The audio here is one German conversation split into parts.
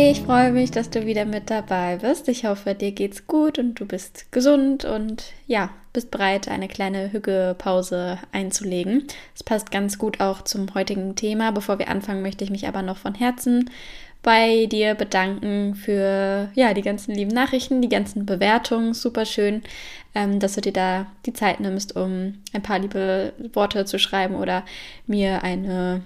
Ich freue mich, dass du wieder mit dabei bist. Ich hoffe, dir geht's gut und du bist gesund und ja, bist bereit, eine kleine Hügge-Pause einzulegen. Es passt ganz gut auch zum heutigen Thema. Bevor wir anfangen, möchte ich mich aber noch von Herzen bei dir bedanken für ja, die ganzen lieben Nachrichten, die ganzen Bewertungen. Super schön, ähm, dass du dir da die Zeit nimmst, um ein paar liebe Worte zu schreiben oder mir eine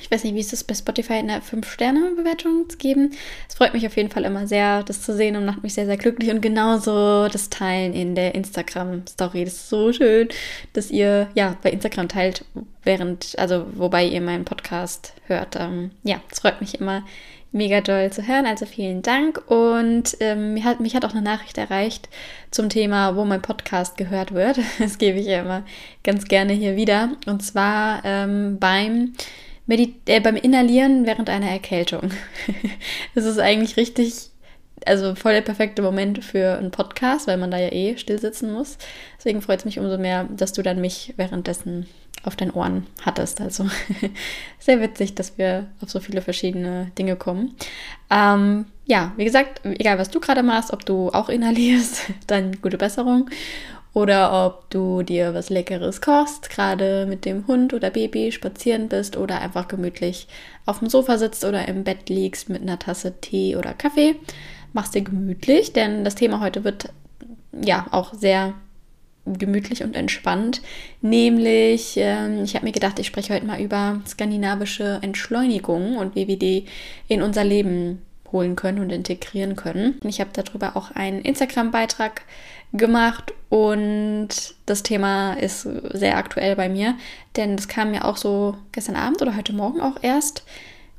ich weiß nicht, wie ist es bei Spotify, eine 5-Sterne-Bewertung zu geben. Es freut mich auf jeden Fall immer sehr, das zu sehen und macht mich sehr, sehr glücklich. Und genauso das Teilen in der Instagram-Story. Das ist so schön, dass ihr ja bei Instagram teilt, während, also wobei ihr meinen Podcast hört. Ähm, ja, es freut mich immer mega doll zu hören. Also vielen Dank. Und ähm, mich, hat, mich hat auch eine Nachricht erreicht zum Thema, wo mein Podcast gehört wird. Das gebe ich ja immer ganz gerne hier wieder. Und zwar ähm, beim Medi äh, beim Inhalieren während einer Erkältung. das ist eigentlich richtig, also voll der perfekte Moment für einen Podcast, weil man da ja eh still sitzen muss. Deswegen freut es mich umso mehr, dass du dann mich währenddessen auf deinen Ohren hattest. Also sehr witzig, dass wir auf so viele verschiedene Dinge kommen. Ähm, ja, wie gesagt, egal was du gerade machst, ob du auch inhalierst, dann gute Besserung oder ob du dir was Leckeres kochst, gerade mit dem Hund oder Baby spazieren bist oder einfach gemütlich auf dem Sofa sitzt oder im Bett liegst mit einer Tasse Tee oder Kaffee. Machst dir gemütlich, denn das Thema heute wird ja auch sehr gemütlich und entspannt. Nämlich, ähm, ich habe mir gedacht, ich spreche heute mal über skandinavische Entschleunigung und wie wir die in unser Leben holen können und integrieren können. Ich habe darüber auch einen Instagram-Beitrag gemacht und das Thema ist sehr aktuell bei mir, denn das kam mir auch so gestern Abend oder heute Morgen auch erst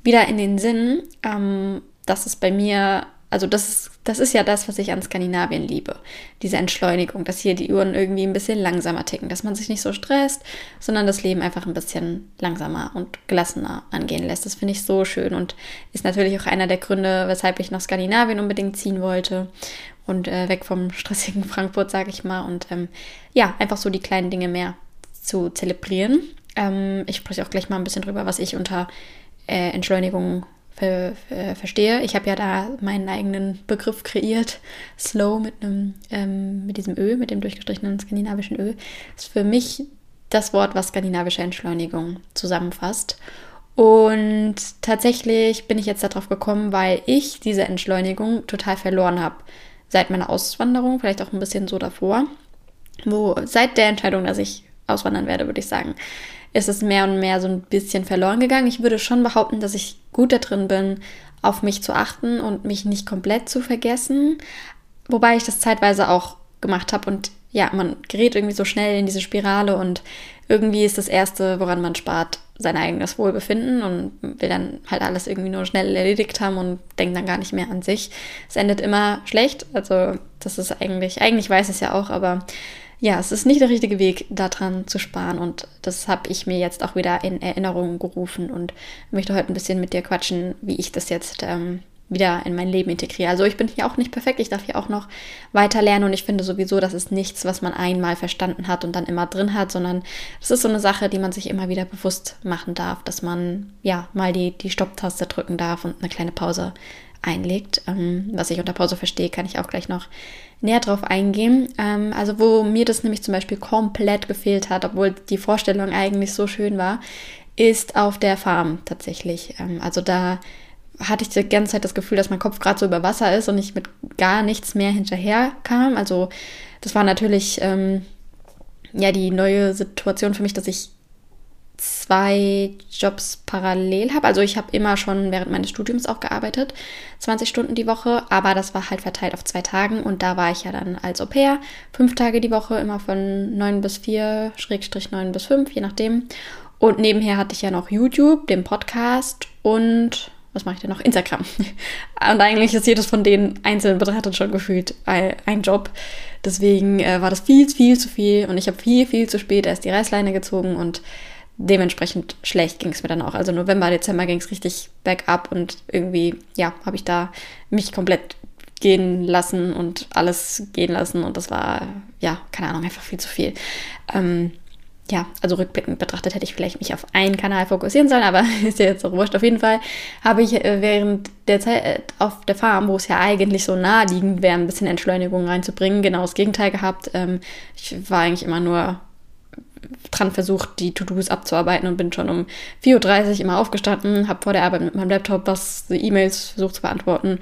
wieder in den Sinn, ähm, dass es bei mir, also das ist, das ist ja das, was ich an Skandinavien liebe, diese Entschleunigung, dass hier die Uhren irgendwie ein bisschen langsamer ticken, dass man sich nicht so stresst, sondern das Leben einfach ein bisschen langsamer und gelassener angehen lässt. Das finde ich so schön und ist natürlich auch einer der Gründe, weshalb ich nach Skandinavien unbedingt ziehen wollte und äh, weg vom stressigen Frankfurt, sage ich mal. Und ähm, ja, einfach so die kleinen Dinge mehr zu zelebrieren. Ähm, ich spreche auch gleich mal ein bisschen drüber, was ich unter äh, Entschleunigung ver ver verstehe. Ich habe ja da meinen eigenen Begriff kreiert. Slow mit einem, ähm, mit diesem Ö, mit dem durchgestrichenen skandinavischen Ö, ist für mich das Wort, was skandinavische Entschleunigung zusammenfasst. Und tatsächlich bin ich jetzt darauf gekommen, weil ich diese Entschleunigung total verloren habe seit meiner Auswanderung, vielleicht auch ein bisschen so davor, wo seit der Entscheidung, dass ich auswandern werde, würde ich sagen, ist es mehr und mehr so ein bisschen verloren gegangen. Ich würde schon behaupten, dass ich gut da drin bin, auf mich zu achten und mich nicht komplett zu vergessen, wobei ich das zeitweise auch gemacht habe und ja, man gerät irgendwie so schnell in diese Spirale und irgendwie ist das Erste, woran man spart, sein eigenes Wohlbefinden und will dann halt alles irgendwie nur schnell erledigt haben und denkt dann gar nicht mehr an sich. Es endet immer schlecht. Also das ist eigentlich, eigentlich weiß es ja auch, aber ja, es ist nicht der richtige Weg, daran zu sparen. Und das habe ich mir jetzt auch wieder in Erinnerung gerufen und möchte heute ein bisschen mit dir quatschen, wie ich das jetzt ähm, wieder in mein Leben integriere. Also ich bin hier auch nicht perfekt, ich darf hier auch noch weiter lernen und ich finde sowieso, das ist nichts, was man einmal verstanden hat und dann immer drin hat, sondern das ist so eine Sache, die man sich immer wieder bewusst machen darf, dass man ja mal die, die Stopptaste drücken darf und eine kleine Pause einlegt. Ähm, was ich unter Pause verstehe, kann ich auch gleich noch näher drauf eingehen. Ähm, also wo mir das nämlich zum Beispiel komplett gefehlt hat, obwohl die Vorstellung eigentlich so schön war, ist auf der Farm tatsächlich. Ähm, also da hatte ich die ganze Zeit das Gefühl, dass mein Kopf gerade so über Wasser ist und ich mit gar nichts mehr hinterher kam. Also das war natürlich ähm, ja die neue Situation für mich, dass ich zwei Jobs parallel habe. Also ich habe immer schon während meines Studiums auch gearbeitet, 20 Stunden die Woche, aber das war halt verteilt auf zwei Tagen und da war ich ja dann als Au pair fünf Tage die Woche, immer von neun bis vier, Schrägstrich neun bis fünf, je nachdem. Und nebenher hatte ich ja noch YouTube, den Podcast und was mache ich denn noch? Instagram. Und eigentlich ist jedes von denen einzeln betrachtet schon gefühlt ein Job. Deswegen äh, war das viel, viel zu viel und ich habe viel, viel zu spät erst die Reißleine gezogen und dementsprechend schlecht ging es mir dann auch. Also November, Dezember ging es richtig bergab und irgendwie, ja, habe ich da mich komplett gehen lassen und alles gehen lassen und das war, ja, keine Ahnung, einfach viel zu viel. Ähm, ja, also rückblickend betrachtet hätte ich vielleicht mich auf einen Kanal fokussieren sollen, aber ist ja jetzt auch wurscht. Auf jeden Fall habe ich äh, während der Zeit äh, auf der Farm, wo es ja eigentlich so naheliegend wäre, ein bisschen Entschleunigung reinzubringen, genau das Gegenteil gehabt. Ähm, ich war eigentlich immer nur dran versucht, die To-Dos abzuarbeiten und bin schon um 4.30 Uhr immer aufgestanden, habe vor der Arbeit mit meinem Laptop was E-Mails versucht zu beantworten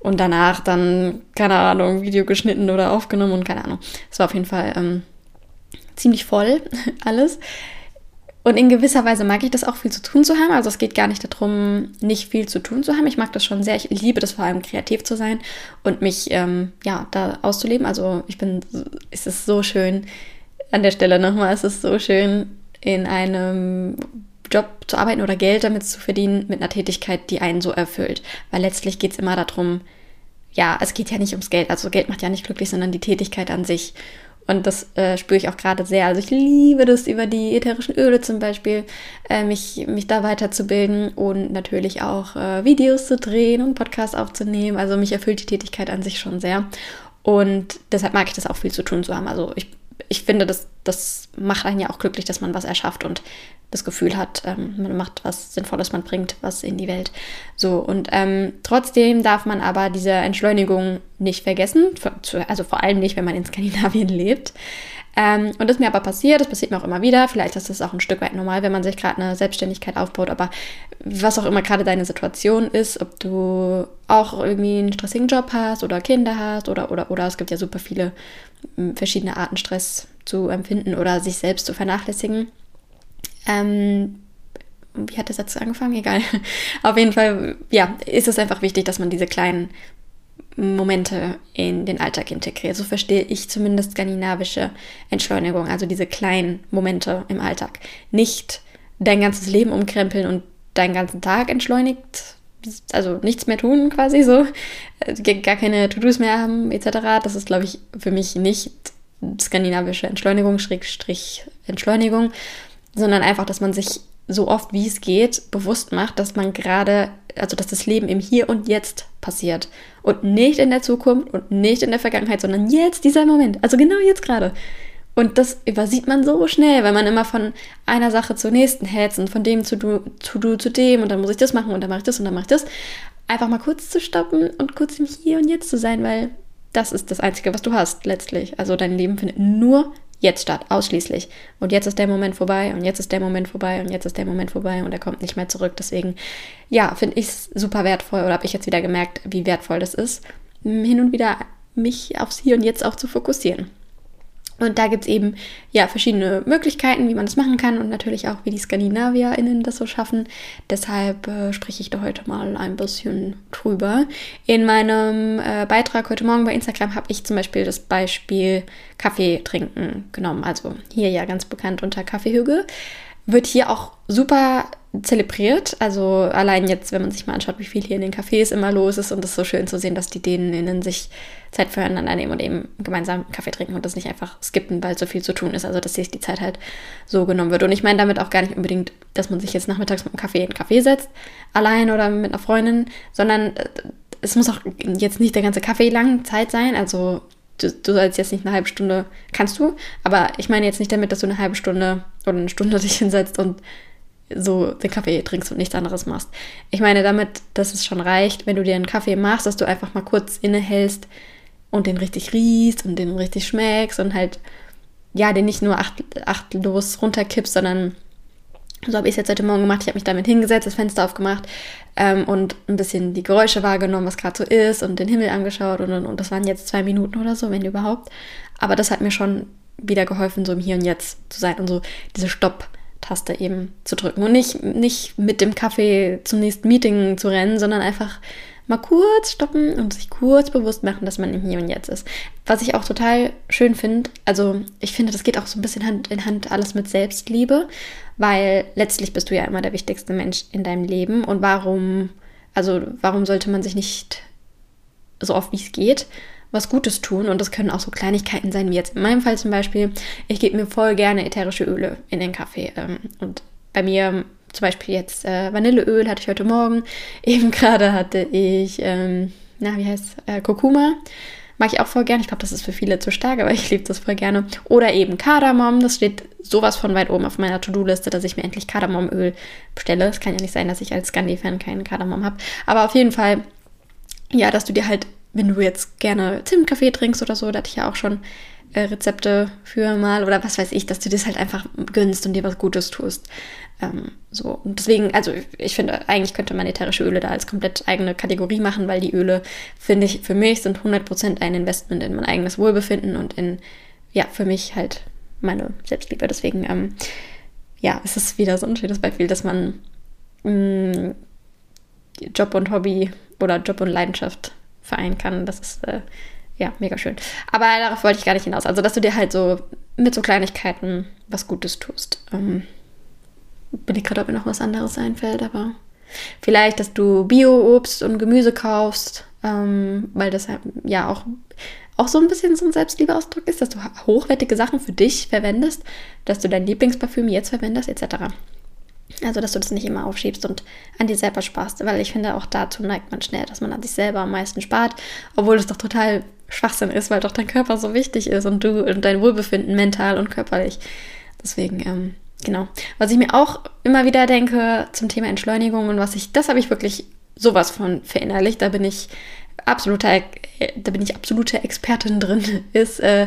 und danach dann, keine Ahnung, Video geschnitten oder aufgenommen und keine Ahnung. Es war auf jeden Fall ähm, ziemlich voll alles. Und in gewisser Weise mag ich das auch viel zu tun zu haben. Also es geht gar nicht darum, nicht viel zu tun zu haben. Ich mag das schon sehr. Ich liebe das vor allem, kreativ zu sein und mich ähm, ja da auszuleben. Also ich bin, es ist so schön, an der Stelle nochmal, es ist so schön, in einem Job zu arbeiten oder Geld damit zu verdienen mit einer Tätigkeit, die einen so erfüllt. Weil letztlich geht es immer darum, ja, es geht ja nicht ums Geld. Also Geld macht ja nicht glücklich, sondern die Tätigkeit an sich. Und das äh, spüre ich auch gerade sehr. Also ich liebe das über die ätherischen Öle zum Beispiel, äh, mich, mich da weiterzubilden und natürlich auch äh, Videos zu drehen und Podcasts aufzunehmen. Also mich erfüllt die Tätigkeit an sich schon sehr. Und deshalb mag ich das auch viel zu tun zu haben. Also ich ich finde, das, das macht einen ja auch glücklich, dass man was erschafft und das Gefühl hat, ähm, man macht was Sinnvolles, man bringt was in die Welt. So, und ähm, trotzdem darf man aber diese Entschleunigung nicht vergessen, also vor allem nicht, wenn man in Skandinavien lebt. Ähm, und das ist mir aber passiert, das passiert mir auch immer wieder. Vielleicht ist das auch ein Stück weit normal, wenn man sich gerade eine Selbstständigkeit aufbaut, aber was auch immer gerade deine Situation ist, ob du auch irgendwie einen stressigen Job hast oder Kinder hast oder, oder, oder es gibt ja super viele verschiedene Arten Stress zu empfinden oder sich selbst zu vernachlässigen. Ähm, wie hat das jetzt angefangen? Egal. Auf jeden Fall, ja, ist es einfach wichtig, dass man diese kleinen Momente in den Alltag integriert. So verstehe ich zumindest skandinavische Entschleunigung, also diese kleinen Momente im Alltag. Nicht dein ganzes Leben umkrempeln und deinen ganzen Tag entschleunigt, also nichts mehr tun quasi so, äh, gar keine To-Dos mehr haben etc. Das ist, glaube ich, für mich nicht skandinavische Entschleunigung, Schrägstrich Entschleunigung, sondern einfach, dass man sich so oft wie es geht bewusst macht, dass man gerade, also dass das Leben im Hier und Jetzt passiert und nicht in der Zukunft und nicht in der Vergangenheit, sondern jetzt dieser Moment, also genau jetzt gerade. Und das übersieht man so schnell, weil man immer von einer Sache zur nächsten hetzt und von dem zu du, zu du zu dem und dann muss ich das machen und dann mache ich das und dann mache ich das. Einfach mal kurz zu stoppen und kurz im Hier und Jetzt zu sein, weil das ist das Einzige, was du hast letztlich. Also dein Leben findet nur jetzt statt, ausschließlich. Und jetzt ist der Moment vorbei und jetzt ist der Moment vorbei und jetzt ist der Moment vorbei und er kommt nicht mehr zurück. Deswegen, ja, finde ich es super wertvoll oder habe ich jetzt wieder gemerkt, wie wertvoll das ist, hin und wieder mich aufs Hier und Jetzt auch zu fokussieren. Und da gibt es eben ja verschiedene Möglichkeiten, wie man das machen kann und natürlich auch, wie die SkandinavierInnen das so schaffen. Deshalb äh, spreche ich da heute mal ein bisschen drüber. In meinem äh, Beitrag heute Morgen bei Instagram habe ich zum Beispiel das Beispiel Kaffee trinken genommen. Also hier ja ganz bekannt unter Kaffeehügel. Wird hier auch super zelebriert. Also allein jetzt, wenn man sich mal anschaut, wie viel hier in den Cafés immer los ist und es ist so schön zu sehen, dass die Däninnen sich Zeit füreinander nehmen und eben gemeinsam Kaffee trinken und das nicht einfach skippen, weil so viel zu tun ist. Also dass sich die Zeit halt so genommen wird. Und ich meine damit auch gar nicht unbedingt, dass man sich jetzt nachmittags mit einem Kaffee in einen Kaffee setzt, allein oder mit einer Freundin, sondern äh, es muss auch jetzt nicht der ganze Kaffee lang Zeit sein. Also du, du sollst jetzt nicht eine halbe Stunde, kannst du, aber ich meine jetzt nicht damit, dass du eine halbe Stunde oder eine Stunde dich hinsetzt und so den Kaffee trinkst und nichts anderes machst. Ich meine damit, dass es schon reicht, wenn du dir einen Kaffee machst, dass du einfach mal kurz innehältst und den richtig riechst und den richtig schmeckst und halt, ja, den nicht nur acht, achtlos runterkippst, sondern so habe ich es jetzt heute Morgen gemacht. Ich habe mich damit hingesetzt, das Fenster aufgemacht ähm, und ein bisschen die Geräusche wahrgenommen, was gerade so ist und den Himmel angeschaut und, und, und das waren jetzt zwei Minuten oder so, wenn überhaupt. Aber das hat mir schon wieder geholfen, so im Hier und Jetzt zu sein und so diese Stopp- Taste eben zu drücken und nicht, nicht mit dem Kaffee zum nächsten Meeting zu rennen, sondern einfach mal kurz stoppen und sich kurz bewusst machen, dass man im Hier und Jetzt ist. Was ich auch total schön finde, also ich finde, das geht auch so ein bisschen Hand in Hand alles mit Selbstliebe, weil letztlich bist du ja immer der wichtigste Mensch in deinem Leben und warum Also warum sollte man sich nicht so oft wie es geht was Gutes tun? Und das können auch so Kleinigkeiten sein, wie jetzt in meinem Fall zum Beispiel. Ich gebe mir voll gerne ätherische Öle in den Kaffee. Ähm, und bei mir zum Beispiel jetzt äh, Vanilleöl hatte ich heute Morgen. Eben gerade hatte ich, ähm, na, wie heißt äh, Kurkuma. Mag ich auch voll gerne. Ich glaube, das ist für viele zu stark, aber ich liebe das voll gerne. Oder eben Kardamom. Das steht sowas von weit oben auf meiner To-Do-Liste, dass ich mir endlich Kardamomöl bestelle. Es kann ja nicht sein, dass ich als Scandi-Fan keinen Kardamom habe. Aber auf jeden Fall, ja, dass du dir halt, wenn du jetzt gerne Zimtkaffee trinkst oder so, da hatte ich ja auch schon äh, Rezepte für mal oder was weiß ich, dass du das halt einfach gönnst und dir was Gutes tust. Ähm, so. Und deswegen, also ich finde, eigentlich könnte man ätherische Öle da als komplett eigene Kategorie machen, weil die Öle, finde ich, für mich sind 100% ein Investment in mein eigenes Wohlbefinden und in, ja, für mich halt meine Selbstliebe. Deswegen, ähm, ja, es ist wieder so ein schönes Beispiel, dass man mh, mm, Job und Hobby oder Job und Leidenschaft vereinen kann. Das ist äh, ja mega schön. Aber darauf wollte ich gar nicht hinaus. Also, dass du dir halt so mit so Kleinigkeiten was Gutes tust. Ähm, bin ich gerade, ob mir noch was anderes einfällt, aber vielleicht, dass du Bio-Obst und Gemüse kaufst, ähm, weil das ja auch, auch so ein bisschen so ein Selbstliebeausdruck ist, dass du hochwertige Sachen für dich verwendest, dass du dein Lieblingsparfüm jetzt verwendest, etc. Also, dass du das nicht immer aufschiebst und an dir selber sparst, weil ich finde, auch dazu neigt man schnell, dass man an sich selber am meisten spart, obwohl das doch total Schwachsinn ist, weil doch dein Körper so wichtig ist und du und dein Wohlbefinden mental und körperlich. Deswegen, ähm, Genau. Was ich mir auch immer wieder denke zum Thema Entschleunigung und was ich, das habe ich wirklich sowas von verinnerlicht, da bin ich absoluter, da bin ich absolute Expertin drin, ist äh,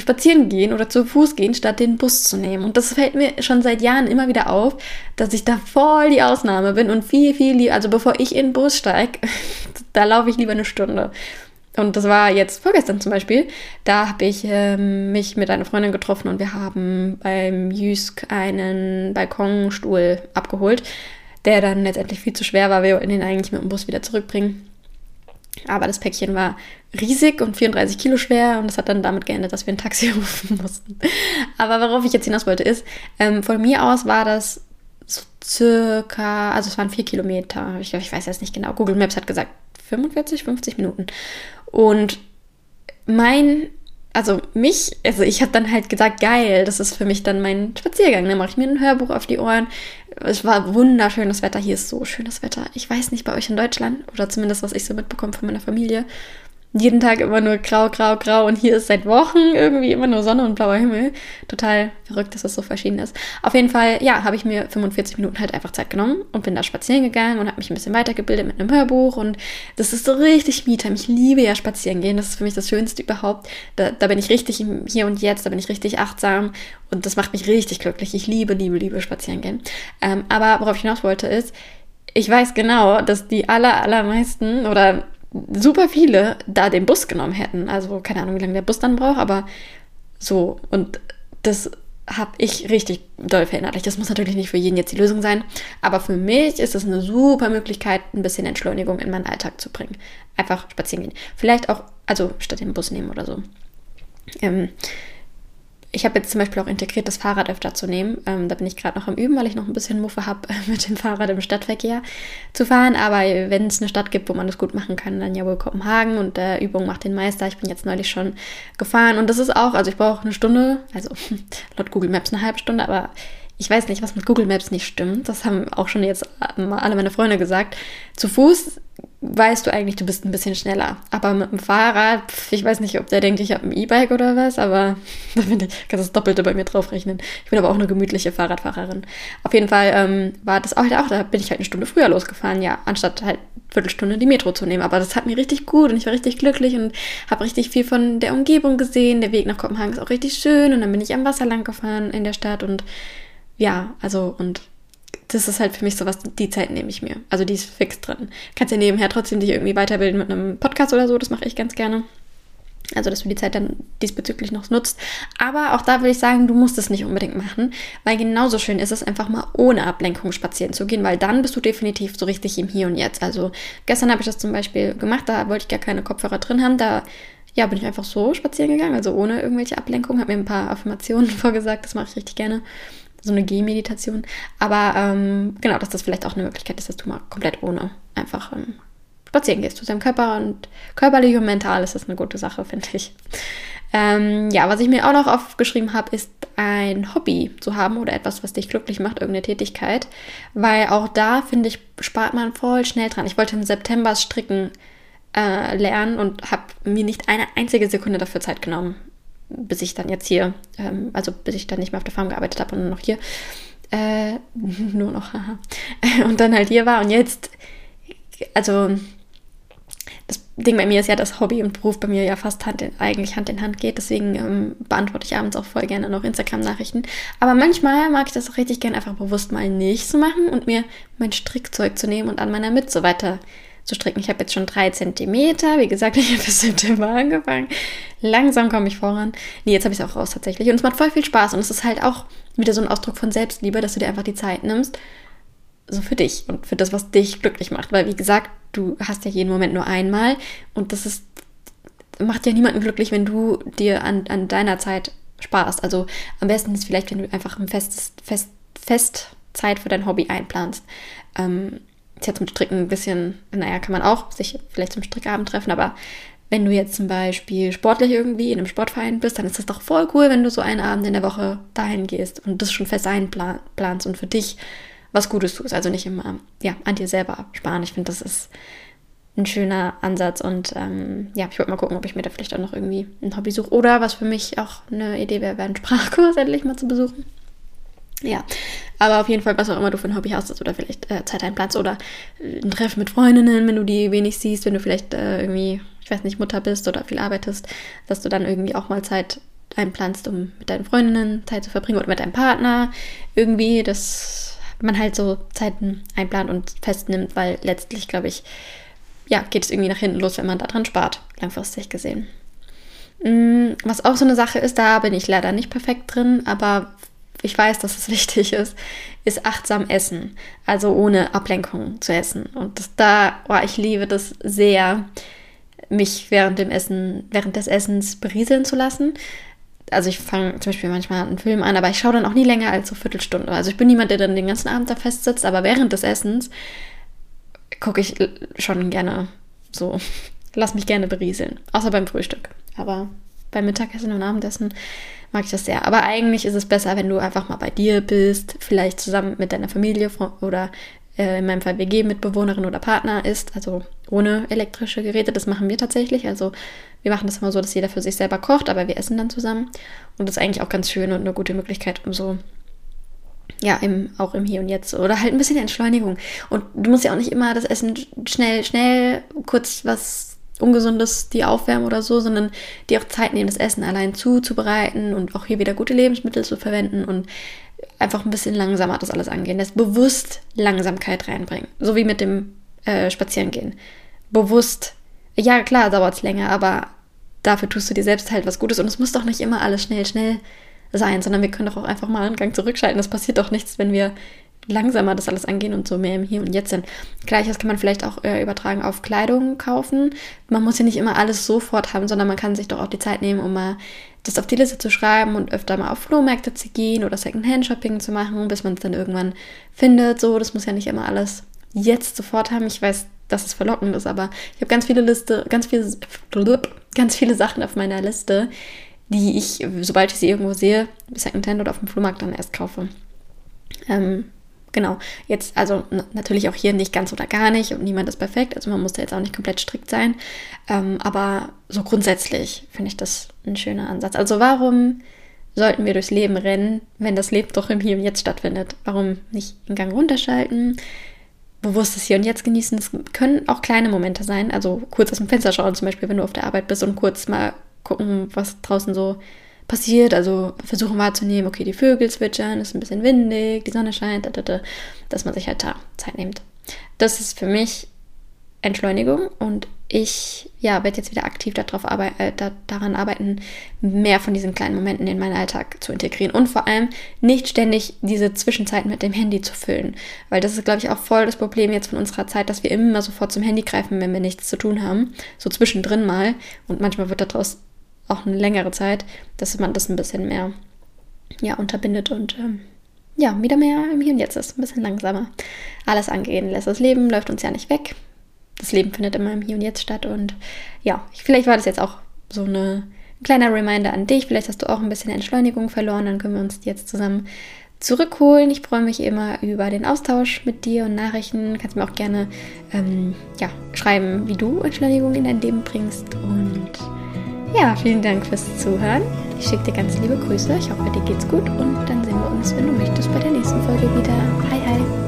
spazieren gehen oder zu Fuß gehen, statt den Bus zu nehmen. Und das fällt mir schon seit Jahren immer wieder auf, dass ich da voll die Ausnahme bin und viel, viel lieber, also bevor ich in den Bus steige, da laufe ich lieber eine Stunde. Und das war jetzt vorgestern zum Beispiel. Da habe ich ähm, mich mit einer Freundin getroffen und wir haben beim Jüsk einen Balkonstuhl abgeholt, der dann letztendlich viel zu schwer war. Wir wollten ihn eigentlich mit dem Bus wieder zurückbringen. Aber das Päckchen war riesig und 34 Kilo schwer und das hat dann damit geendet, dass wir ein Taxi rufen mussten. Aber worauf ich jetzt hinaus wollte ist, ähm, von mir aus war das so circa, also es waren vier Kilometer, ich, ich weiß jetzt nicht genau, Google Maps hat gesagt 45, 50 Minuten. Und mein, also mich, also ich habe dann halt gesagt, geil, das ist für mich dann mein Spaziergang. Dann mache ich mir ein Hörbuch auf die Ohren. Es war wunderschönes Wetter. Hier ist so schönes Wetter. Ich weiß nicht bei euch in Deutschland oder zumindest was ich so mitbekomme von meiner Familie jeden Tag immer nur grau, grau, grau und hier ist seit Wochen irgendwie immer nur Sonne und blauer Himmel. Total verrückt, dass das so verschieden ist. Auf jeden Fall, ja, habe ich mir 45 Minuten halt einfach Zeit genommen und bin da spazieren gegangen und habe mich ein bisschen weitergebildet mit einem Hörbuch und das ist so richtig Me-Time. Ich liebe ja spazieren gehen, das ist für mich das Schönste überhaupt. Da, da bin ich richtig Hier und Jetzt, da bin ich richtig achtsam und das macht mich richtig glücklich. Ich liebe, liebe, liebe spazieren gehen. Ähm, aber worauf ich hinaus wollte ist, ich weiß genau, dass die aller, allermeisten oder super viele da den Bus genommen hätten. Also keine Ahnung, wie lange der Bus dann braucht, aber so. Und das habe ich richtig doll verinnerlicht. Das muss natürlich nicht für jeden jetzt die Lösung sein, aber für mich ist es eine super Möglichkeit, ein bisschen Entschleunigung in meinen Alltag zu bringen. Einfach spazieren gehen. Vielleicht auch, also statt den Bus nehmen oder so. Ähm, ich habe jetzt zum Beispiel auch integriert, das Fahrrad öfter zu nehmen. Ähm, da bin ich gerade noch am Üben, weil ich noch ein bisschen Muffe habe, mit dem Fahrrad im Stadtverkehr zu fahren. Aber wenn es eine Stadt gibt, wo man das gut machen kann, dann ja wohl Kopenhagen und äh, Übung macht den Meister. Ich bin jetzt neulich schon gefahren und das ist auch, also ich brauche eine Stunde, also laut Google Maps eine halbe Stunde, aber ich weiß nicht, was mit Google Maps nicht stimmt. Das haben auch schon jetzt alle meine Freunde gesagt. Zu Fuß weißt du eigentlich, du bist ein bisschen schneller. Aber mit dem Fahrrad, ich weiß nicht, ob der denkt, ich habe ein E-Bike oder was, aber da finde ich, kannst das Doppelte bei mir draufrechnen. Ich bin aber auch eine gemütliche Fahrradfahrerin. Auf jeden Fall ähm, war das auch, auch, da bin ich halt eine Stunde früher losgefahren, ja, anstatt halt Viertelstunde die Metro zu nehmen. Aber das hat mir richtig gut und ich war richtig glücklich und habe richtig viel von der Umgebung gesehen. Der Weg nach Kopenhagen ist auch richtig schön und dann bin ich am Wasser lang gefahren in der Stadt und ja, also und das ist halt für mich sowas, die Zeit nehme ich mir. Also die ist fix drin. Kannst ja nebenher trotzdem dich irgendwie weiterbilden mit einem Podcast oder so, das mache ich ganz gerne. Also, dass du die Zeit dann diesbezüglich noch nutzt. Aber auch da würde ich sagen, du musst es nicht unbedingt machen, weil genauso schön ist es einfach mal ohne Ablenkung spazieren zu gehen, weil dann bist du definitiv so richtig im Hier und Jetzt. Also, gestern habe ich das zum Beispiel gemacht, da wollte ich gar keine Kopfhörer drin haben, da ja, bin ich einfach so spazieren gegangen, also ohne irgendwelche Ablenkung, habe mir ein paar Affirmationen vorgesagt, das mache ich richtig gerne. So eine Gehmeditation. Aber ähm, genau, dass das vielleicht auch eine Möglichkeit ist, dass du mal komplett ohne einfach ähm, spazieren gehst zu deinem Körper und körperlich und mental ist das eine gute Sache, finde ich. Ähm, ja, was ich mir auch noch aufgeschrieben habe, ist ein Hobby zu haben oder etwas, was dich glücklich macht, irgendeine Tätigkeit. Weil auch da, finde ich, spart man voll schnell dran. Ich wollte im September stricken äh, lernen und habe mir nicht eine einzige Sekunde dafür Zeit genommen, bis ich dann jetzt hier, ähm, also bis ich dann nicht mehr auf der Farm gearbeitet habe und nur noch hier, äh, nur noch, haha, und dann halt hier war und jetzt, also das Ding bei mir ist ja, dass Hobby und Beruf bei mir ja fast Hand in, eigentlich Hand in Hand geht. Deswegen ähm, beantworte ich abends auch voll gerne noch Instagram-Nachrichten. Aber manchmal mag ich das auch richtig gerne einfach bewusst mal nicht zu machen und mir mein Strickzeug zu nehmen und an meiner Mütze weiter zu stricken. Ich habe jetzt schon drei Zentimeter. Wie gesagt, ich habe bis September angefangen. Langsam komme ich voran. Nee, jetzt habe ich es auch raus tatsächlich. Und es macht voll viel Spaß. Und es ist halt auch wieder so ein Ausdruck von Selbstliebe, dass du dir einfach die Zeit nimmst. So für dich und für das, was dich glücklich macht. Weil, wie gesagt, du hast ja jeden Moment nur einmal. Und das ist, macht ja niemanden glücklich, wenn du dir an, an deiner Zeit sparst. Also am besten ist vielleicht, wenn du einfach ein festes, fest, fest Zeit für dein Hobby einplanst. Ähm, ist ja zum Stricken ein bisschen, naja, kann man auch sich vielleicht zum Strickabend treffen, aber wenn du jetzt zum Beispiel sportlich irgendwie in einem Sportverein bist, dann ist das doch voll cool, wenn du so einen Abend in der Woche dahin gehst und das schon fest einplanst und für dich was Gutes tust. Also nicht immer ja, an dir selber sparen. Ich finde, das ist ein schöner Ansatz und ähm, ja, ich wollte mal gucken, ob ich mir da vielleicht auch noch irgendwie ein Hobby suche oder was für mich auch eine Idee wäre, wäre einen Sprachkurs endlich mal zu besuchen. Ja, aber auf jeden Fall, was auch immer du für ein Hobby hast, oder vielleicht äh, Zeit einplanst oder äh, ein Treffen mit Freundinnen, wenn du die wenig siehst, wenn du vielleicht äh, irgendwie, ich weiß nicht, Mutter bist oder viel arbeitest, dass du dann irgendwie auch mal Zeit einplanst, um mit deinen Freundinnen Zeit zu verbringen oder mit deinem Partner irgendwie, dass man halt so Zeiten einplant und festnimmt, weil letztlich, glaube ich, ja, geht es irgendwie nach hinten los, wenn man daran spart, langfristig gesehen. Mm, was auch so eine Sache ist, da bin ich leider nicht perfekt drin, aber ich weiß, dass es wichtig ist, ist achtsam essen. Also ohne Ablenkung zu essen. Und das da, oh, ich liebe das sehr, mich während dem Essen, während des Essens berieseln zu lassen. Also ich fange zum Beispiel manchmal einen Film an, aber ich schaue dann auch nie länger als so Viertelstunde. Also ich bin niemand, der dann den ganzen Abend da festsitzt, aber während des Essens gucke ich schon gerne so, lass mich gerne berieseln. Außer beim Frühstück. Aber beim Mittagessen und Abendessen mag ich das sehr. Aber eigentlich ist es besser, wenn du einfach mal bei dir bist, vielleicht zusammen mit deiner Familie oder äh, in meinem Fall WG-Mitbewohnerin oder Partner ist, also ohne elektrische Geräte. Das machen wir tatsächlich. Also wir machen das immer so, dass jeder für sich selber kocht, aber wir essen dann zusammen. Und das ist eigentlich auch ganz schön und eine gute Möglichkeit, um so ja, im, auch im Hier und Jetzt. Oder halt ein bisschen Entschleunigung. Und du musst ja auch nicht immer das Essen schnell, schnell kurz was Ungesundes die aufwärmen oder so, sondern die auch Zeit nehmen, das Essen allein zuzubereiten und auch hier wieder gute Lebensmittel zu verwenden und einfach ein bisschen langsamer das alles angehen. Das bewusst Langsamkeit reinbringen. So wie mit dem äh, Spazierengehen. Bewusst, ja klar, dauert es länger, aber dafür tust du dir selbst halt was Gutes und es muss doch nicht immer alles schnell, schnell sein, sondern wir können doch auch einfach mal einen Gang zurückschalten. Es passiert doch nichts, wenn wir langsamer das alles angehen und so mehr im Hier und Jetzt sind. Gleiches kann man vielleicht auch äh, übertragen auf Kleidung kaufen. Man muss ja nicht immer alles sofort haben, sondern man kann sich doch auch die Zeit nehmen, um mal das auf die Liste zu schreiben und öfter mal auf Flohmärkte zu gehen oder Secondhand-Shopping zu machen, bis man es dann irgendwann findet. So, das muss ja nicht immer alles jetzt sofort haben. Ich weiß, dass es verlockend ist, aber ich habe ganz viele Liste, ganz viele, ganz viele Sachen auf meiner Liste, die ich, sobald ich sie irgendwo sehe, Secondhand oder auf dem Flohmarkt dann erst kaufe. Ähm, Genau, jetzt also natürlich auch hier nicht ganz oder gar nicht und niemand ist perfekt, also man muss da jetzt auch nicht komplett strikt sein, ähm, aber so grundsätzlich finde ich das ein schöner Ansatz. Also warum sollten wir durchs Leben rennen, wenn das Leben doch im Hier und Jetzt stattfindet? Warum nicht den Gang runterschalten, bewusstes Hier und Jetzt genießen? Es können auch kleine Momente sein, also kurz aus dem Fenster schauen, zum Beispiel, wenn du auf der Arbeit bist und kurz mal gucken, was draußen so passiert. Also versuchen wahrzunehmen, okay, die Vögel zwitschern, ist ein bisschen windig, die Sonne scheint, dass man sich halt da Zeit nimmt. Das ist für mich Entschleunigung und ich ja, werde jetzt wieder aktiv darauf arbeit äh, da, daran arbeiten, mehr von diesen kleinen Momenten in meinen Alltag zu integrieren und vor allem nicht ständig diese Zwischenzeiten mit dem Handy zu füllen. Weil das ist, glaube ich, auch voll das Problem jetzt von unserer Zeit, dass wir immer sofort zum Handy greifen, wenn wir nichts zu tun haben. So zwischendrin mal. Und manchmal wird daraus auch eine längere Zeit, dass man das ein bisschen mehr ja, unterbindet und ähm, ja, wieder mehr im Hier und Jetzt ist, ein bisschen langsamer alles angehen lässt. Das Leben läuft uns ja nicht weg. Das Leben findet immer im Hier und Jetzt statt. Und ja, vielleicht war das jetzt auch so eine, ein kleiner Reminder an dich. Vielleicht hast du auch ein bisschen Entschleunigung verloren. Dann können wir uns jetzt zusammen zurückholen. Ich freue mich immer über den Austausch mit dir und Nachrichten. Kannst mir auch gerne ähm, ja, schreiben, wie du Entschleunigung in dein Leben bringst. Und ja, vielen Dank fürs Zuhören. Ich schicke dir ganz liebe Grüße. Ich hoffe, dir geht's gut und dann sehen wir uns, wenn du möchtest, bei der nächsten Folge wieder. Hi, hi.